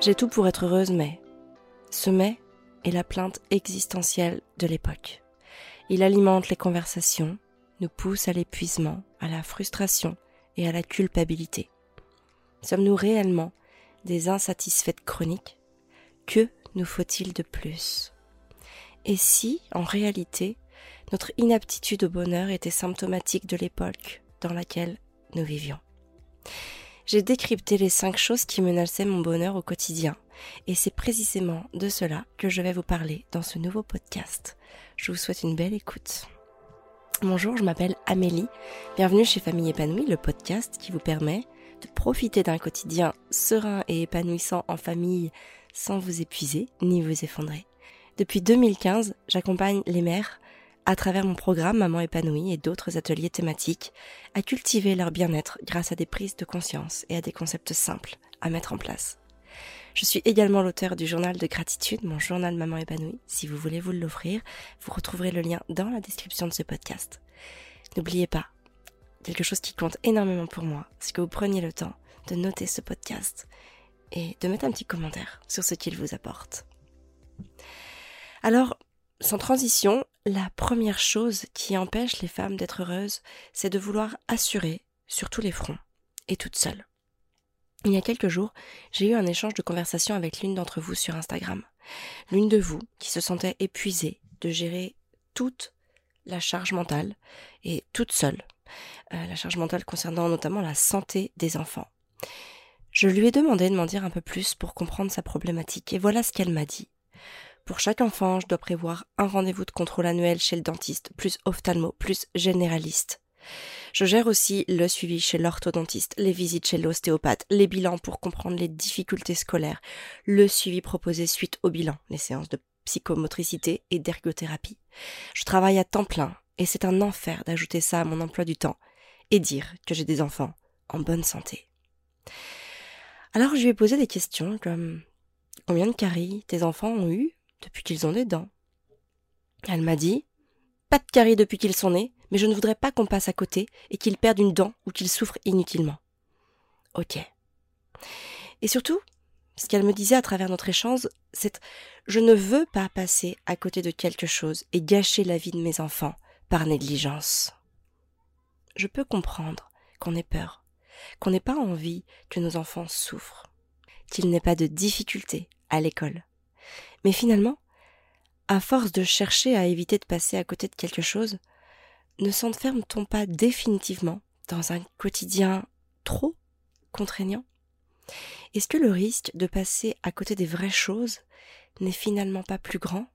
J'ai tout pour être heureuse, mais ce mais est la plainte existentielle de l'époque. Il alimente les conversations, nous pousse à l'épuisement, à la frustration et à la culpabilité. Sommes-nous réellement des insatisfaites chroniques? Que nous faut-il de plus? Et si, en réalité, notre inaptitude au bonheur était symptomatique de l'époque dans laquelle nous vivions? J'ai décrypté les cinq choses qui menaçaient mon bonheur au quotidien. Et c'est précisément de cela que je vais vous parler dans ce nouveau podcast. Je vous souhaite une belle écoute. Bonjour, je m'appelle Amélie. Bienvenue chez Famille épanouie, le podcast qui vous permet de profiter d'un quotidien serein et épanouissant en famille sans vous épuiser ni vous effondrer. Depuis 2015, j'accompagne les mères à travers mon programme Maman épanouie et d'autres ateliers thématiques, à cultiver leur bien-être grâce à des prises de conscience et à des concepts simples à mettre en place. Je suis également l'auteur du journal de gratitude, mon journal Maman épanouie. Si vous voulez vous l'offrir, vous retrouverez le lien dans la description de ce podcast. N'oubliez pas, quelque chose qui compte énormément pour moi, c'est que vous preniez le temps de noter ce podcast et de mettre un petit commentaire sur ce qu'il vous apporte. Alors, sans transition, la première chose qui empêche les femmes d'être heureuses, c'est de vouloir assurer sur tous les fronts, et toute seule. Il y a quelques jours, j'ai eu un échange de conversation avec l'une d'entre vous sur Instagram. L'une de vous qui se sentait épuisée de gérer toute la charge mentale, et toute seule, euh, la charge mentale concernant notamment la santé des enfants. Je lui ai demandé de m'en dire un peu plus pour comprendre sa problématique, et voilà ce qu'elle m'a dit. Pour chaque enfant, je dois prévoir un rendez-vous de contrôle annuel chez le dentiste, plus ophtalmo, plus généraliste. Je gère aussi le suivi chez l'orthodontiste, les visites chez l'ostéopathe, les bilans pour comprendre les difficultés scolaires, le suivi proposé suite au bilan, les séances de psychomotricité et d'ergothérapie. Je travaille à temps plein et c'est un enfer d'ajouter ça à mon emploi du temps et dire que j'ai des enfants en bonne santé. Alors je lui ai posé des questions comme combien de caries tes enfants ont eu? Depuis qu'ils ont des dents. Elle m'a dit Pas de caries depuis qu'ils sont nés, mais je ne voudrais pas qu'on passe à côté et qu'ils perdent une dent ou qu'ils souffrent inutilement. Ok. Et surtout, ce qu'elle me disait à travers notre échange, c'est Je ne veux pas passer à côté de quelque chose et gâcher la vie de mes enfants par négligence. Je peux comprendre qu'on ait peur, qu'on n'ait pas envie que nos enfants souffrent, qu'il n'ait pas de difficultés à l'école, mais finalement, à force de chercher à éviter de passer à côté de quelque chose, ne s'enferme-t-on pas définitivement dans un quotidien trop contraignant? Est-ce que le risque de passer à côté des vraies choses n'est finalement pas plus grand?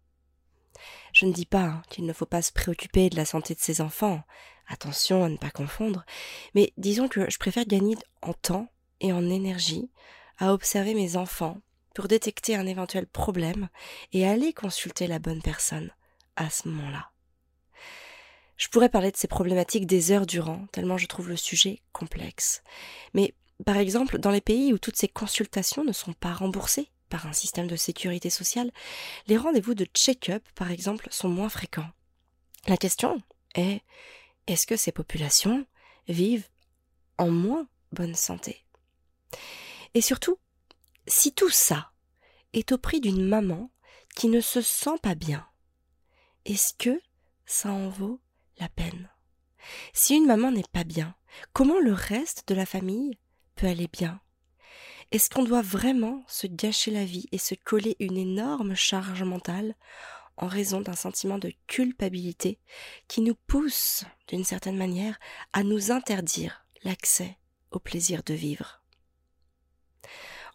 Je ne dis pas hein, qu'il ne faut pas se préoccuper de la santé de ses enfants, attention à ne pas confondre, mais disons que je préfère gagner en temps et en énergie à observer mes enfants pour détecter un éventuel problème et aller consulter la bonne personne à ce moment-là. Je pourrais parler de ces problématiques des heures durant, tellement je trouve le sujet complexe. Mais, par exemple, dans les pays où toutes ces consultations ne sont pas remboursées par un système de sécurité sociale, les rendez-vous de check-up, par exemple, sont moins fréquents. La question est, est-ce que ces populations vivent en moins bonne santé? Et surtout, si tout ça est au prix d'une maman qui ne se sent pas bien, est-ce que ça en vaut la peine? Si une maman n'est pas bien, comment le reste de la famille peut aller bien? Est-ce qu'on doit vraiment se gâcher la vie et se coller une énorme charge mentale en raison d'un sentiment de culpabilité qui nous pousse, d'une certaine manière, à nous interdire l'accès au plaisir de vivre?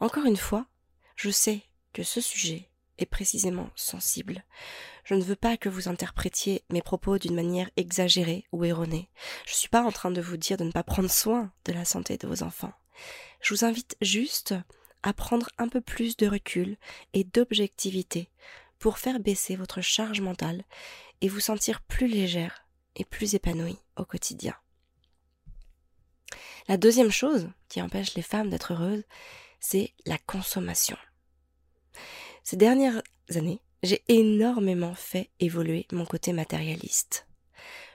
Encore une fois, je sais que ce sujet est précisément sensible. Je ne veux pas que vous interprétiez mes propos d'une manière exagérée ou erronée. Je ne suis pas en train de vous dire de ne pas prendre soin de la santé de vos enfants. Je vous invite juste à prendre un peu plus de recul et d'objectivité pour faire baisser votre charge mentale et vous sentir plus légère et plus épanouie au quotidien. La deuxième chose qui empêche les femmes d'être heureuses, c'est la consommation. Ces dernières années, j'ai énormément fait évoluer mon côté matérialiste.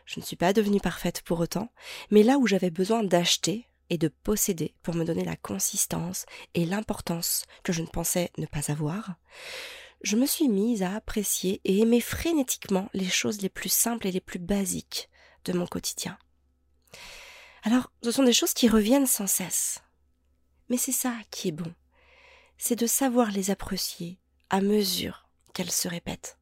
Je ne suis pas devenue parfaite pour autant, mais là où j'avais besoin d'acheter, et de posséder pour me donner la consistance et l'importance que je ne pensais ne pas avoir, je me suis mise à apprécier et aimer frénétiquement les choses les plus simples et les plus basiques de mon quotidien. Alors, ce sont des choses qui reviennent sans cesse. Mais c'est ça qui est bon. C'est de savoir les apprécier à mesure qu'elles se répètent.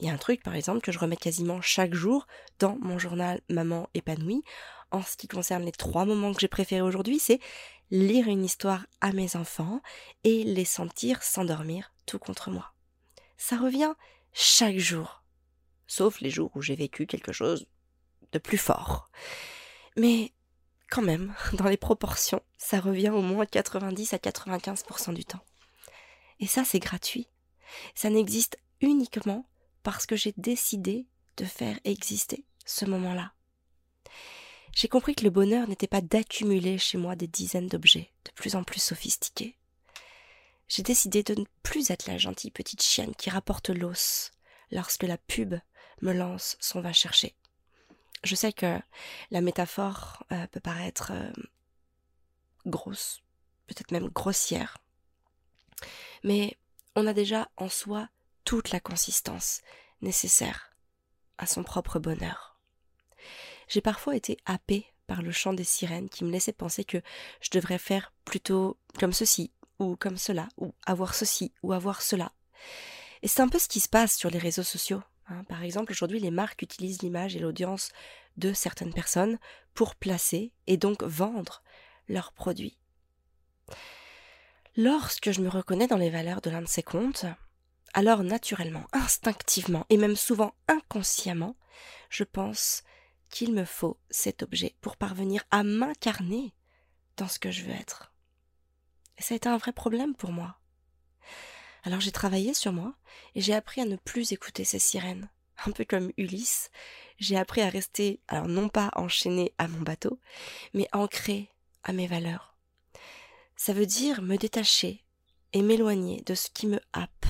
Il y a un truc, par exemple, que je remets quasiment chaque jour dans mon journal Maman épanouie. En ce qui concerne les trois moments que j'ai préférés aujourd'hui, c'est lire une histoire à mes enfants et les sentir s'endormir tout contre moi. Ça revient chaque jour. Sauf les jours où j'ai vécu quelque chose de plus fort. Mais quand même, dans les proportions, ça revient au moins 90 à 95% du temps. Et ça, c'est gratuit. Ça n'existe uniquement parce que j'ai décidé de faire exister ce moment-là. J'ai compris que le bonheur n'était pas d'accumuler chez moi des dizaines d'objets de plus en plus sophistiqués. J'ai décidé de ne plus être la gentille petite chienne qui rapporte l'os lorsque la pub me lance son va chercher. Je sais que la métaphore euh, peut paraître euh, grosse, peut-être même grossière, mais on a déjà en soi toute la consistance nécessaire à son propre bonheur. J'ai parfois été happée par le chant des sirènes qui me laissait penser que je devrais faire plutôt comme ceci, ou comme cela, ou avoir ceci, ou avoir cela. Et c'est un peu ce qui se passe sur les réseaux sociaux. Hein. Par exemple, aujourd'hui, les marques utilisent l'image et l'audience de certaines personnes pour placer et donc vendre leurs produits. Lorsque je me reconnais dans les valeurs de l'un de ces comptes, alors naturellement, instinctivement et même souvent inconsciemment, je pense qu'il me faut cet objet pour parvenir à m'incarner dans ce que je veux être. Et ça a été un vrai problème pour moi. Alors j'ai travaillé sur moi et j'ai appris à ne plus écouter ces sirènes. Un peu comme Ulysse, j'ai appris à rester, alors non pas enchaîné à mon bateau, mais ancré à mes valeurs. Ça veut dire me détacher et m'éloigner de ce qui me happe,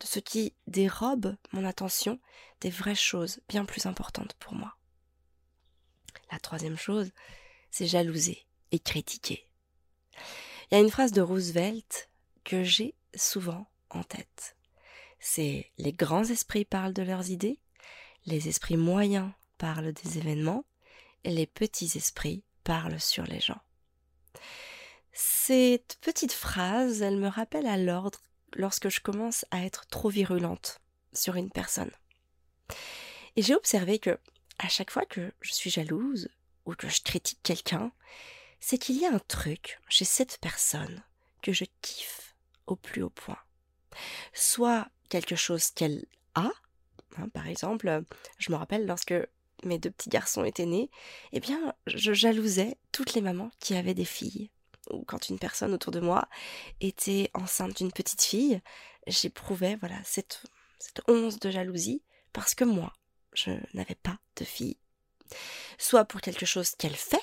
de ce qui dérobe mon attention des vraies choses bien plus importantes pour moi. La troisième chose, c'est jalouser et critiquer. Il y a une phrase de Roosevelt que j'ai souvent en tête. C'est les grands esprits parlent de leurs idées, les esprits moyens parlent des événements, et les petits esprits parlent sur les gens. Cette petite phrase, elle me rappelle à l'ordre lorsque je commence à être trop virulente sur une personne. Et j'ai observé que à chaque fois que je suis jalouse ou que je critique quelqu'un, c'est qu'il y a un truc chez cette personne que je kiffe au plus haut point. Soit quelque chose qu'elle a, hein, par exemple, je me rappelle lorsque mes deux petits garçons étaient nés, eh bien, je jalousais toutes les mamans qui avaient des filles. Ou quand une personne autour de moi était enceinte d'une petite fille, j'éprouvais, voilà, cette, cette once de jalousie parce que moi, je n'avais pas de fille. Soit pour quelque chose qu'elle fait,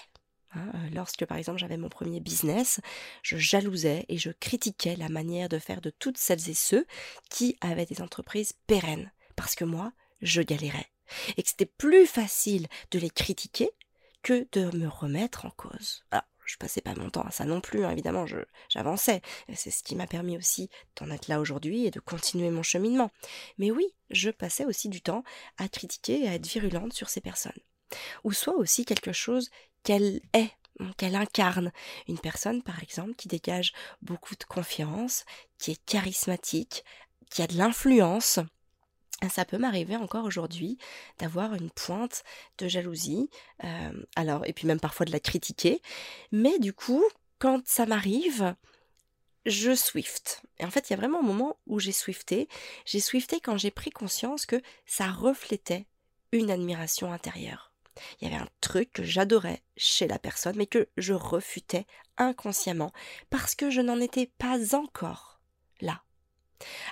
lorsque par exemple j'avais mon premier business, je jalousais et je critiquais la manière de faire de toutes celles et ceux qui avaient des entreprises pérennes, parce que moi, je galérais, et que c'était plus facile de les critiquer que de me remettre en cause. Alors, je passais pas mon temps à ça non plus, hein, évidemment, j'avançais. C'est ce qui m'a permis aussi d'en être là aujourd'hui et de continuer mon cheminement. Mais oui, je passais aussi du temps à critiquer et à être virulente sur ces personnes. Ou soit aussi quelque chose qu'elle est, qu'elle incarne. Une personne, par exemple, qui dégage beaucoup de confiance, qui est charismatique, qui a de l'influence, ça peut m'arriver encore aujourd'hui d'avoir une pointe de jalousie, euh, alors et puis même parfois de la critiquer, mais du coup, quand ça m'arrive, je swift. Et en fait, il y a vraiment un moment où j'ai swifté. J'ai swifté quand j'ai pris conscience que ça reflétait une admiration intérieure. Il y avait un truc que j'adorais chez la personne, mais que je refutais inconsciemment parce que je n'en étais pas encore là.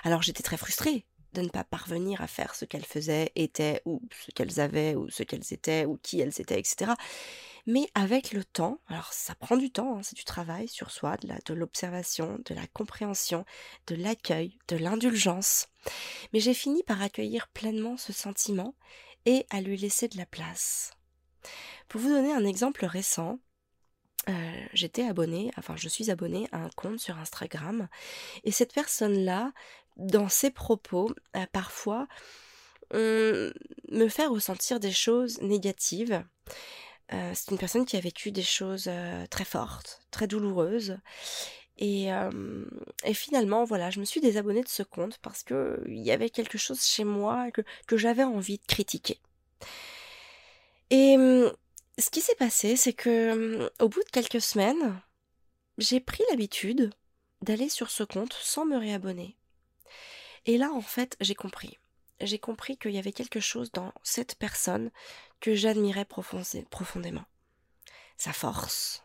Alors j'étais très frustrée, de ne pas parvenir à faire ce qu'elles faisaient, étaient, ou ce qu'elles avaient, ou ce qu'elles étaient, ou qui elles étaient, etc. Mais avec le temps, alors ça prend du temps, hein, c'est du travail sur soi, de l'observation, de la compréhension, de l'accueil, de l'indulgence. Mais j'ai fini par accueillir pleinement ce sentiment et à lui laisser de la place. Pour vous donner un exemple récent, euh, j'étais abonnée, enfin je suis abonnée à un compte sur Instagram, et cette personne-là, dans ses propos, parfois me fait ressentir des choses négatives. Euh, c'est une personne qui a vécu des choses euh, très fortes, très douloureuses. Et, finalement, voilà, je me suis désabonnée de ce compte parce qu'il y avait quelque chose chez moi que j'avais envie de critiquer. Et ce qui s'est passé, c'est que au bout de quelques semaines, j'ai pris l'habitude d'aller sur ce compte sans me réabonner. Et là, en fait, j'ai compris. J'ai compris qu'il y avait quelque chose dans cette personne que j'admirais profondément. Sa force,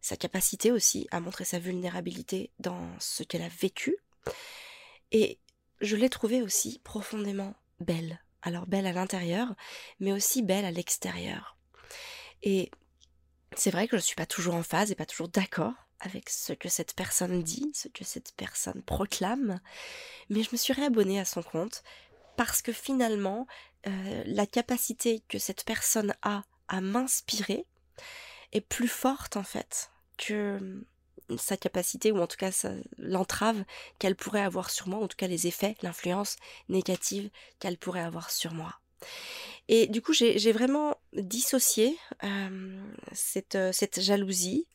sa capacité aussi à montrer sa vulnérabilité dans ce qu'elle a vécu. Et je l'ai trouvée aussi profondément belle. Alors belle à l'intérieur, mais aussi belle à l'extérieur. Et c'est vrai que je ne suis pas toujours en phase et pas toujours d'accord avec ce que cette personne dit, ce que cette personne proclame, mais je me suis réabonnée à son compte parce que finalement, euh, la capacité que cette personne a à m'inspirer est plus forte en fait que sa capacité, ou en tout cas l'entrave qu'elle pourrait avoir sur moi, en tout cas les effets, l'influence négative qu'elle pourrait avoir sur moi. Et du coup, j'ai vraiment dissocié euh, cette, euh, cette jalousie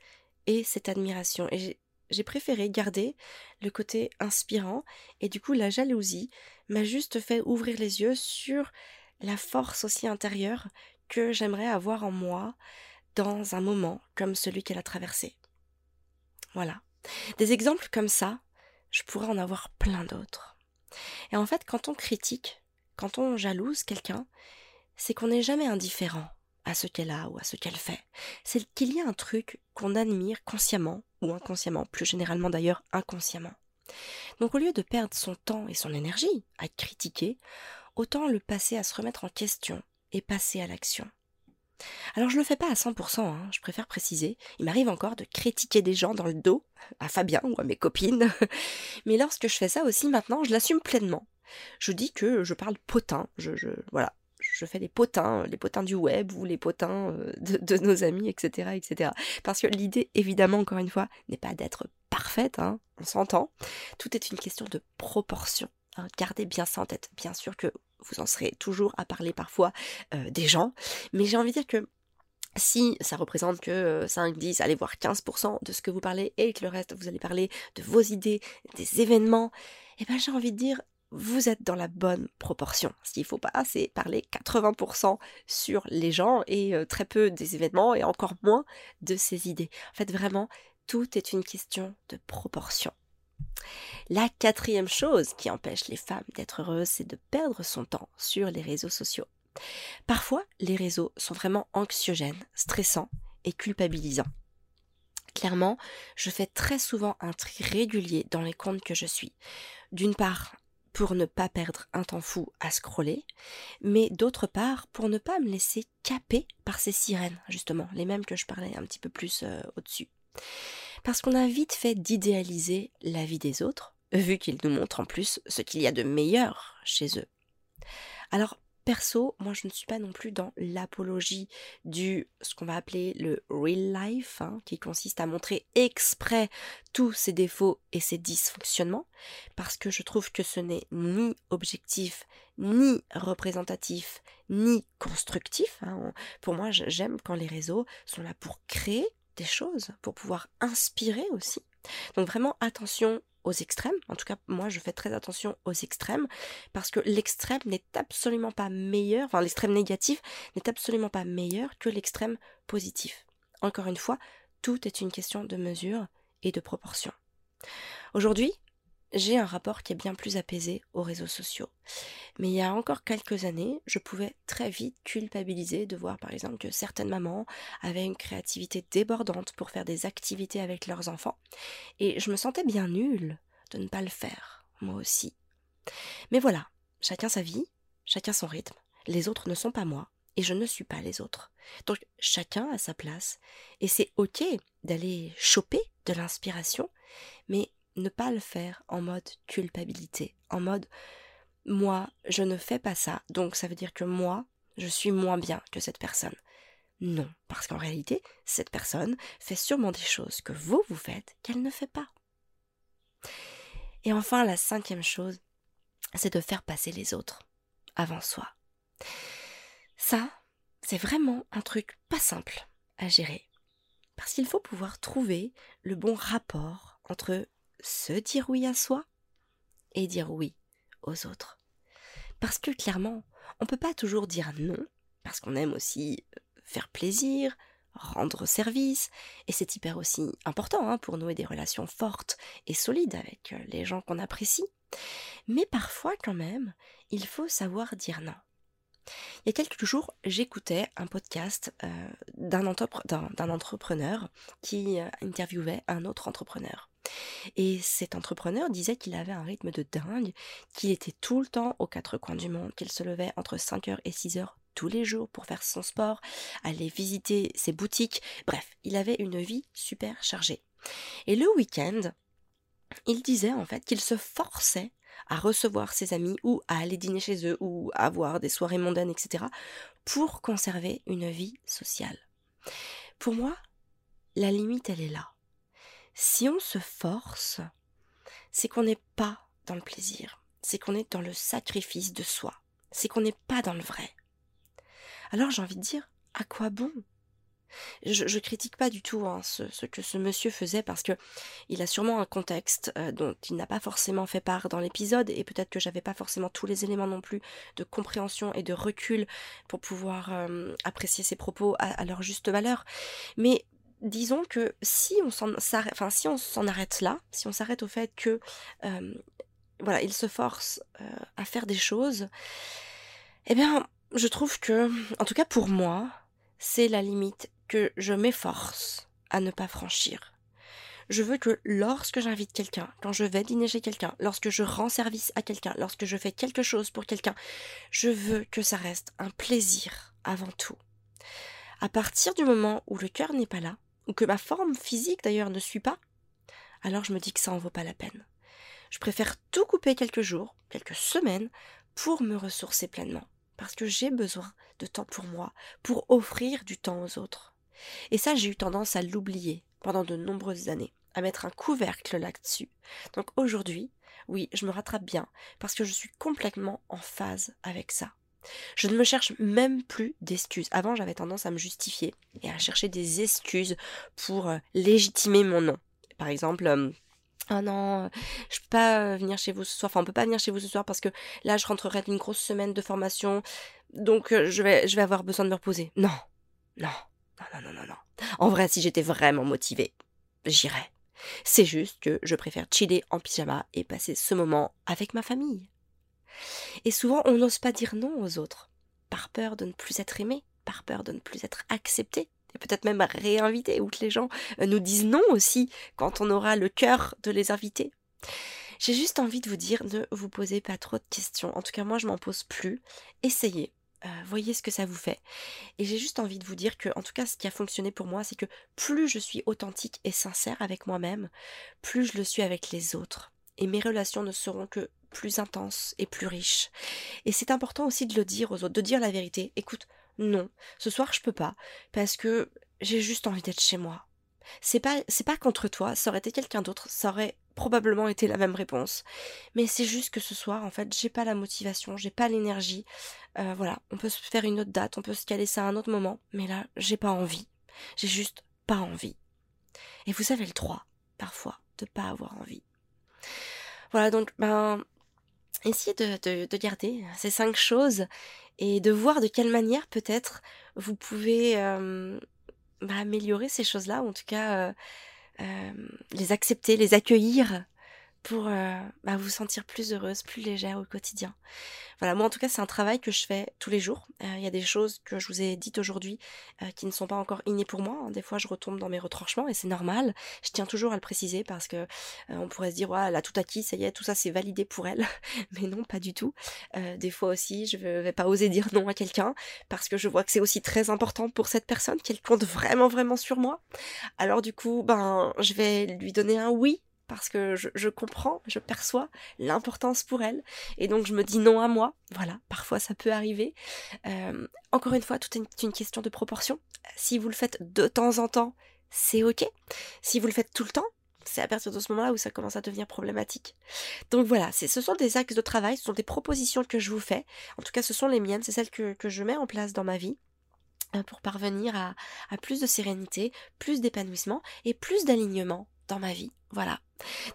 et cette admiration. Et j'ai préféré garder le côté inspirant. Et du coup, la jalousie m'a juste fait ouvrir les yeux sur la force aussi intérieure que j'aimerais avoir en moi dans un moment comme celui qu'elle a traversé. Voilà. Des exemples comme ça, je pourrais en avoir plein d'autres. Et en fait, quand on critique, quand on jalouse quelqu'un, c'est qu'on n'est jamais indifférent à ce qu'elle a ou à ce qu'elle fait. C'est qu'il y a un truc qu'on admire consciemment ou inconsciemment, plus généralement d'ailleurs inconsciemment. Donc au lieu de perdre son temps et son énergie à critiquer, autant le passer à se remettre en question et passer à l'action. Alors je ne le fais pas à 100%, hein, je préfère préciser. Il m'arrive encore de critiquer des gens dans le dos, à Fabien ou à mes copines. Mais lorsque je fais ça aussi maintenant, je l'assume pleinement. Je dis que je parle potin, je, je voilà, je fais les potins, les potins du web ou les potins euh, de, nos amis, etc., etc. Parce que l'idée, évidemment, encore une fois, n'est pas d'être parfaite, hein, on s'entend. Tout est une question de proportion. Hein. Gardez bien ça en tête. Bien sûr que vous en serez toujours à parler parfois euh, des gens, mais j'ai envie de dire que si ça représente que 5, 10, allez voir 15% de ce que vous parlez et que le reste, vous allez parler de vos idées, des événements, eh ben j'ai envie de dire, vous êtes dans la bonne proportion. Ce qu'il ne faut pas, c'est parler 80% sur les gens et euh, très peu des événements et encore moins de ces idées. En fait, vraiment, tout est une question de proportion. La quatrième chose qui empêche les femmes d'être heureuses, c'est de perdre son temps sur les réseaux sociaux. Parfois, les réseaux sont vraiment anxiogènes, stressants et culpabilisants. Clairement, je fais très souvent un tri régulier dans les comptes que je suis. D'une part, pour ne pas perdre un temps fou à scroller, mais d'autre part pour ne pas me laisser caper par ces sirènes, justement, les mêmes que je parlais un petit peu plus euh, au-dessus. Parce qu'on a vite fait d'idéaliser la vie des autres, vu qu'ils nous montrent en plus ce qu'il y a de meilleur chez eux. Alors Perso, moi je ne suis pas non plus dans l'apologie du ce qu'on va appeler le real life, hein, qui consiste à montrer exprès tous ses défauts et ses dysfonctionnements, parce que je trouve que ce n'est ni objectif, ni représentatif, ni constructif. Hein. Pour moi, j'aime quand les réseaux sont là pour créer des choses, pour pouvoir inspirer aussi. Donc vraiment attention aux extrêmes. En tout cas, moi, je fais très attention aux extrêmes parce que l'extrême n'est absolument pas meilleur, enfin l'extrême négatif n'est absolument pas meilleur que l'extrême positif. Encore une fois, tout est une question de mesure et de proportion. Aujourd'hui, j'ai un rapport qui est bien plus apaisé aux réseaux sociaux. Mais il y a encore quelques années, je pouvais très vite culpabiliser de voir par exemple que certaines mamans avaient une créativité débordante pour faire des activités avec leurs enfants. Et je me sentais bien nulle de ne pas le faire, moi aussi. Mais voilà, chacun sa vie, chacun son rythme. Les autres ne sont pas moi, et je ne suis pas les autres. Donc chacun a sa place, et c'est ok d'aller choper de l'inspiration, mais ne pas le faire en mode culpabilité, en mode moi, je ne fais pas ça, donc ça veut dire que moi, je suis moins bien que cette personne. Non, parce qu'en réalité, cette personne fait sûrement des choses que vous, vous faites qu'elle ne fait pas. Et enfin, la cinquième chose, c'est de faire passer les autres avant soi. Ça, c'est vraiment un truc pas simple à gérer. Parce qu'il faut pouvoir trouver le bon rapport entre se dire oui à soi et dire oui aux autres. Parce que clairement, on ne peut pas toujours dire non, parce qu'on aime aussi faire plaisir, rendre service, et c'est hyper aussi important hein, pour nouer des relations fortes et solides avec euh, les gens qu'on apprécie. Mais parfois quand même, il faut savoir dire non. Il y a quelques jours, j'écoutais un podcast euh, d'un entrepreneur qui euh, interviewait un autre entrepreneur. Et cet entrepreneur disait qu'il avait un rythme de dingue, qu'il était tout le temps aux quatre coins du monde, qu'il se levait entre 5h et 6h tous les jours pour faire son sport, aller visiter ses boutiques, bref, il avait une vie super chargée. Et le week-end, il disait en fait qu'il se forçait à recevoir ses amis ou à aller dîner chez eux ou à avoir des soirées mondaines, etc., pour conserver une vie sociale. Pour moi, la limite, elle est là. Si on se force, c'est qu'on n'est pas dans le plaisir, c'est qu'on est dans le sacrifice de soi, c'est qu'on n'est pas dans le vrai. Alors j'ai envie de dire, à quoi bon je, critique pas du tout hein, ce, que ce monsieur faisait parce que il a sûrement un contexte euh, dont il n'a pas forcément fait part dans l'épisode et peut-être que j'avais pas forcément tous les éléments non plus de compréhension et de recul pour pouvoir euh, apprécier ses propos à, leur juste valeur. Mais disons que si on s'en enfin si on s'en arrête là, si on s'arrête au fait que euh, voilà, il se force à faire des choses, eh bien, je trouve que, en tout cas pour moi, c'est la limite que je m'efforce à ne pas franchir. Je veux que lorsque j'invite quelqu'un, quand je vais dîner chez quelqu'un, lorsque je rends service à quelqu'un, lorsque je fais quelque chose pour quelqu'un, je veux que ça reste un plaisir avant tout. À partir du moment où le cœur n'est pas là, ou que ma forme physique d'ailleurs ne suit pas, alors je me dis que ça en vaut pas la peine. Je préfère tout couper quelques jours, quelques semaines, pour me ressourcer pleinement. Parce que j'ai besoin de temps pour moi, pour offrir du temps aux autres. Et ça, j'ai eu tendance à l'oublier pendant de nombreuses années, à mettre un couvercle là-dessus. Donc aujourd'hui, oui, je me rattrape bien, parce que je suis complètement en phase avec ça. Je ne me cherche même plus d'excuses. Avant, j'avais tendance à me justifier et à chercher des excuses pour euh, légitimer mon nom. Par exemple, euh, ah non, je peux pas euh, venir chez vous ce soir. Enfin, on peut pas venir chez vous ce soir parce que là, je rentrerai d'une grosse semaine de formation. Donc, je vais, je vais avoir besoin de me reposer. Non, non. Non, non, non, non, non. En vrai, si j'étais vraiment motivée, j'irais. C'est juste que je préfère chiller en pyjama et passer ce moment avec ma famille. Et souvent, on n'ose pas dire non aux autres, par peur de ne plus être aimé, par peur de ne plus être accepté, et peut-être même réinvité, ou que les gens euh, nous disent non aussi quand on aura le cœur de les inviter. J'ai juste envie de vous dire, ne vous posez pas trop de questions. En tout cas, moi, je m'en pose plus. Essayez. Euh, voyez ce que ça vous fait. Et j'ai juste envie de vous dire que, en tout cas, ce qui a fonctionné pour moi, c'est que plus je suis authentique et sincère avec moi-même, plus je le suis avec les autres. Et mes relations ne seront que plus intenses et plus riches. Et c'est important aussi de le dire aux autres, de dire la vérité. Écoute, non, ce soir je peux pas, parce que j'ai juste envie d'être chez moi. C'est pas, c'est pas contre toi, ça aurait été quelqu'un d'autre, ça aurait probablement été la même réponse. Mais c'est juste que ce soir, en fait, j'ai pas la motivation, j'ai pas l'énergie. Euh, voilà, on peut se faire une autre date, on peut se caler ça à un autre moment, mais là, j'ai pas envie. J'ai juste pas envie. Et vous avez le droit, parfois, de pas avoir envie. Voilà, donc, ben, essayez de, de, garder ces cinq choses et de voir de quelle manière peut-être vous pouvez euh, bah, améliorer ces choses-là, ou en tout cas euh, les accepter, les accueillir pour euh, bah, vous sentir plus heureuse, plus légère au quotidien. Voilà, moi en tout cas c'est un travail que je fais tous les jours. Euh, il y a des choses que je vous ai dites aujourd'hui euh, qui ne sont pas encore innées pour moi. Des fois je retombe dans mes retranchements et c'est normal. Je tiens toujours à le préciser parce que on pourrait se dire elle a tout acquis, ça y est, tout ça c'est validé pour elle. Mais non, pas du tout. des fois aussi je vais pas oser dire non à quelqu'un parce que je vois que c'est aussi très important pour cette personne qu'elle compte vraiment vraiment sur moi. Alors du coup ben je vais lui donner un oui parce que je, comprends, je perçois l'importance pour elle et donc je me dis non à moi. Voilà, parfois ça peut arriver. Euh, encore une fois, tout est une question de proportion. Si vous le faites de temps en temps, c'est ok. Si vous le faites tout le temps, c'est à partir de ce moment-là où ça commence à devenir problématique. Donc voilà, ce sont des axes de travail, ce sont des propositions que je vous fais. En tout cas, ce sont les miennes, c'est celles que, je mets en place dans ma vie euh, pour parvenir à, à plus de sérénité, plus d'épanouissement et plus d'alignement dans ma vie. Voilà.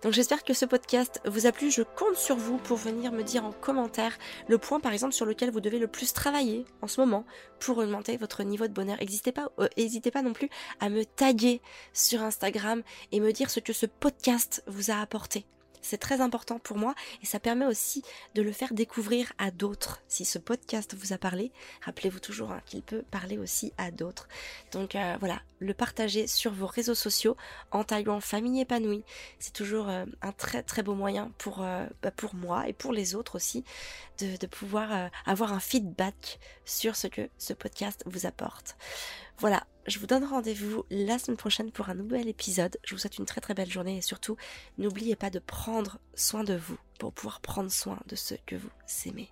Donc j'espère que ce podcast vous a plu. Je compte sur vous pour venir me dire en commentaire le point par exemple sur lequel vous devez le plus travailler en ce moment pour augmenter votre niveau de bonheur. N'hésitez pas, euh, pas non plus à me taguer sur Instagram et me dire ce que ce podcast vous a apporté. C'est très important pour moi et ça permet aussi de le faire découvrir à d'autres. Si ce podcast vous a parlé, rappelez-vous toujours hein, qu'il peut parler aussi à d'autres. Donc euh, voilà, le partager sur vos réseaux sociaux en taillant famille épanouie, c'est toujours euh, un très très beau moyen pour, euh, bah, pour moi et pour les autres aussi de, de pouvoir avoir un feedback sur ce que ce podcast vous apporte. Voilà, je vous donne rendez-vous la semaine prochaine pour un nouvel épisode. Je vous souhaite une très très belle journée et surtout, n'oubliez pas de prendre soin de vous pour pouvoir prendre soin de ceux que vous aimez.